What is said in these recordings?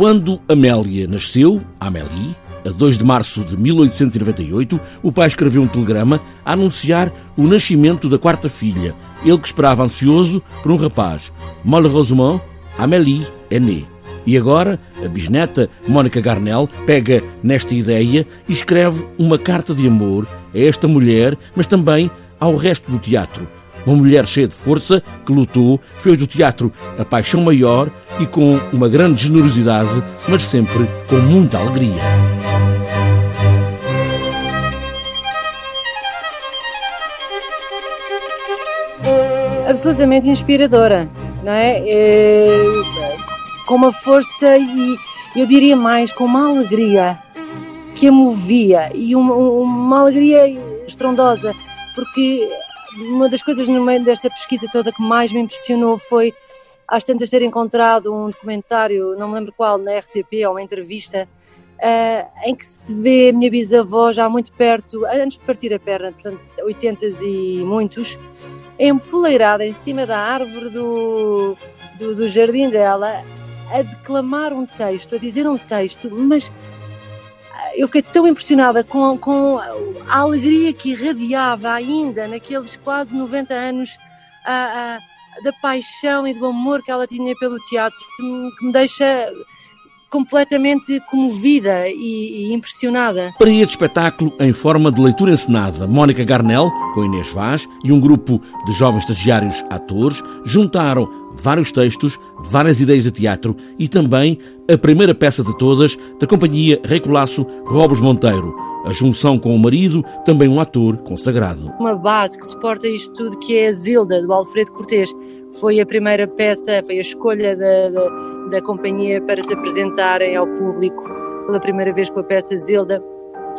Quando Amélia nasceu, Amélie, a 2 de março de 1898, o pai escreveu um telegrama a anunciar o nascimento da quarta filha, ele que esperava ansioso por um rapaz. Malheureusement, Amélie é née. E agora, a bisneta Mónica Garnel pega nesta ideia e escreve uma carta de amor a esta mulher, mas também ao resto do teatro. Uma mulher cheia de força que lutou, fez do teatro a paixão maior e com uma grande generosidade, mas sempre com muita alegria. Absolutamente inspiradora, não é? é com uma força e eu diria mais, com uma alegria que a movia e uma, uma alegria estrondosa, porque uma das coisas no meio desta pesquisa toda que mais me impressionou foi às tantas ter encontrado um documentário, não me lembro qual, na RTP, ou uma entrevista, uh, em que se vê a minha bisavó já muito perto, antes de partir a perna, portanto, 80 e muitos, empoleirada em cima da árvore do, do, do jardim dela, a declamar um texto, a dizer um texto, mas eu fiquei tão impressionada com, com a alegria que irradiava ainda naqueles quase 90 anos da paixão e do amor que ela tinha pelo teatro, que me, que me deixa completamente comovida e, e, impressionada. Para este espetáculo, em forma de leitura encenada, Mónica Garnel, com Inês Vaz e um grupo de jovens estagiários atores, juntaram vários textos, várias ideias de teatro e também a primeira peça de todas da companhia Rei Colasso Robos Monteiro, a junção com o marido, também um ator consagrado. Uma base que suporta isto tudo, que é a Zilda, do Alfredo Cortês. Foi a primeira peça, foi a escolha da, da, da companhia para se apresentarem ao público pela primeira vez com a peça Zilda,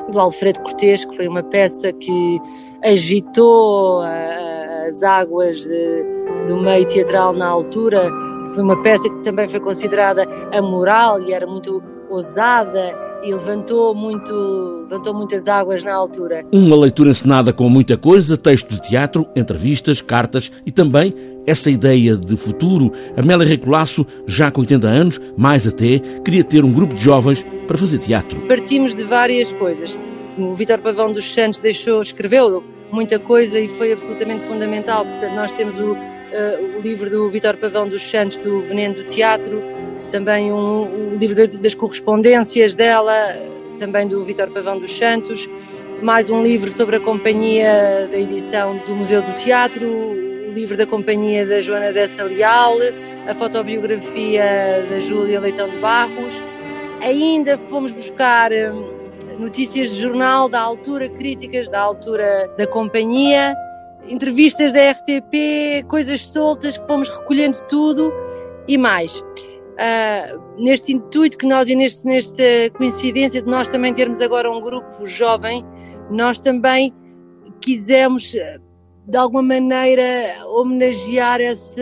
do Alfredo Cortês, que foi uma peça que agitou as águas de, do meio teatral na altura. Foi uma peça que também foi considerada amoral e era muito ousada e levantou, muito, levantou muitas águas na altura. Uma leitura encenada com muita coisa, texto de teatro, entrevistas, cartas e também essa ideia de futuro. Amélia Recolasso, já com 80 anos, mais até, queria ter um grupo de jovens para fazer teatro. Partimos de várias coisas. O Vítor Pavão dos Santos deixou, escreveu muita coisa e foi absolutamente fundamental. Portanto, nós temos o, uh, o livro do Vítor Pavão dos Santos, do Veneno do Teatro, também um, um livro das correspondências dela, também do Vítor Pavão dos Santos, mais um livro sobre a companhia da edição do Museu do Teatro, o livro da companhia da Joana Dessa Leal, a fotobiografia da Júlia Leitão de Barros. Ainda fomos buscar hum, notícias de jornal da altura, críticas da altura da companhia, entrevistas da RTP, coisas soltas que fomos recolhendo tudo e mais. Uh, neste intuito que nós e neste, nesta coincidência de nós também termos agora um grupo jovem, nós também quisemos de alguma maneira homenagear essa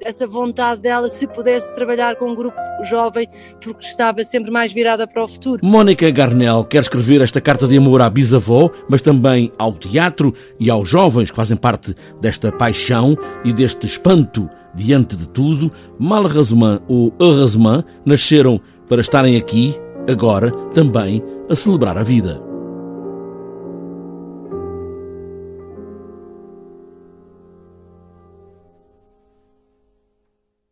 essa vontade dela se pudesse trabalhar com um grupo jovem, porque estava sempre mais virada para o futuro. Mónica Garnel quer escrever esta carta de amor à bisavó, mas também ao teatro e aos jovens que fazem parte desta paixão e deste espanto diante de tudo, Malheureusement ou Heureusement nasceram para estarem aqui, agora, também, a celebrar a vida.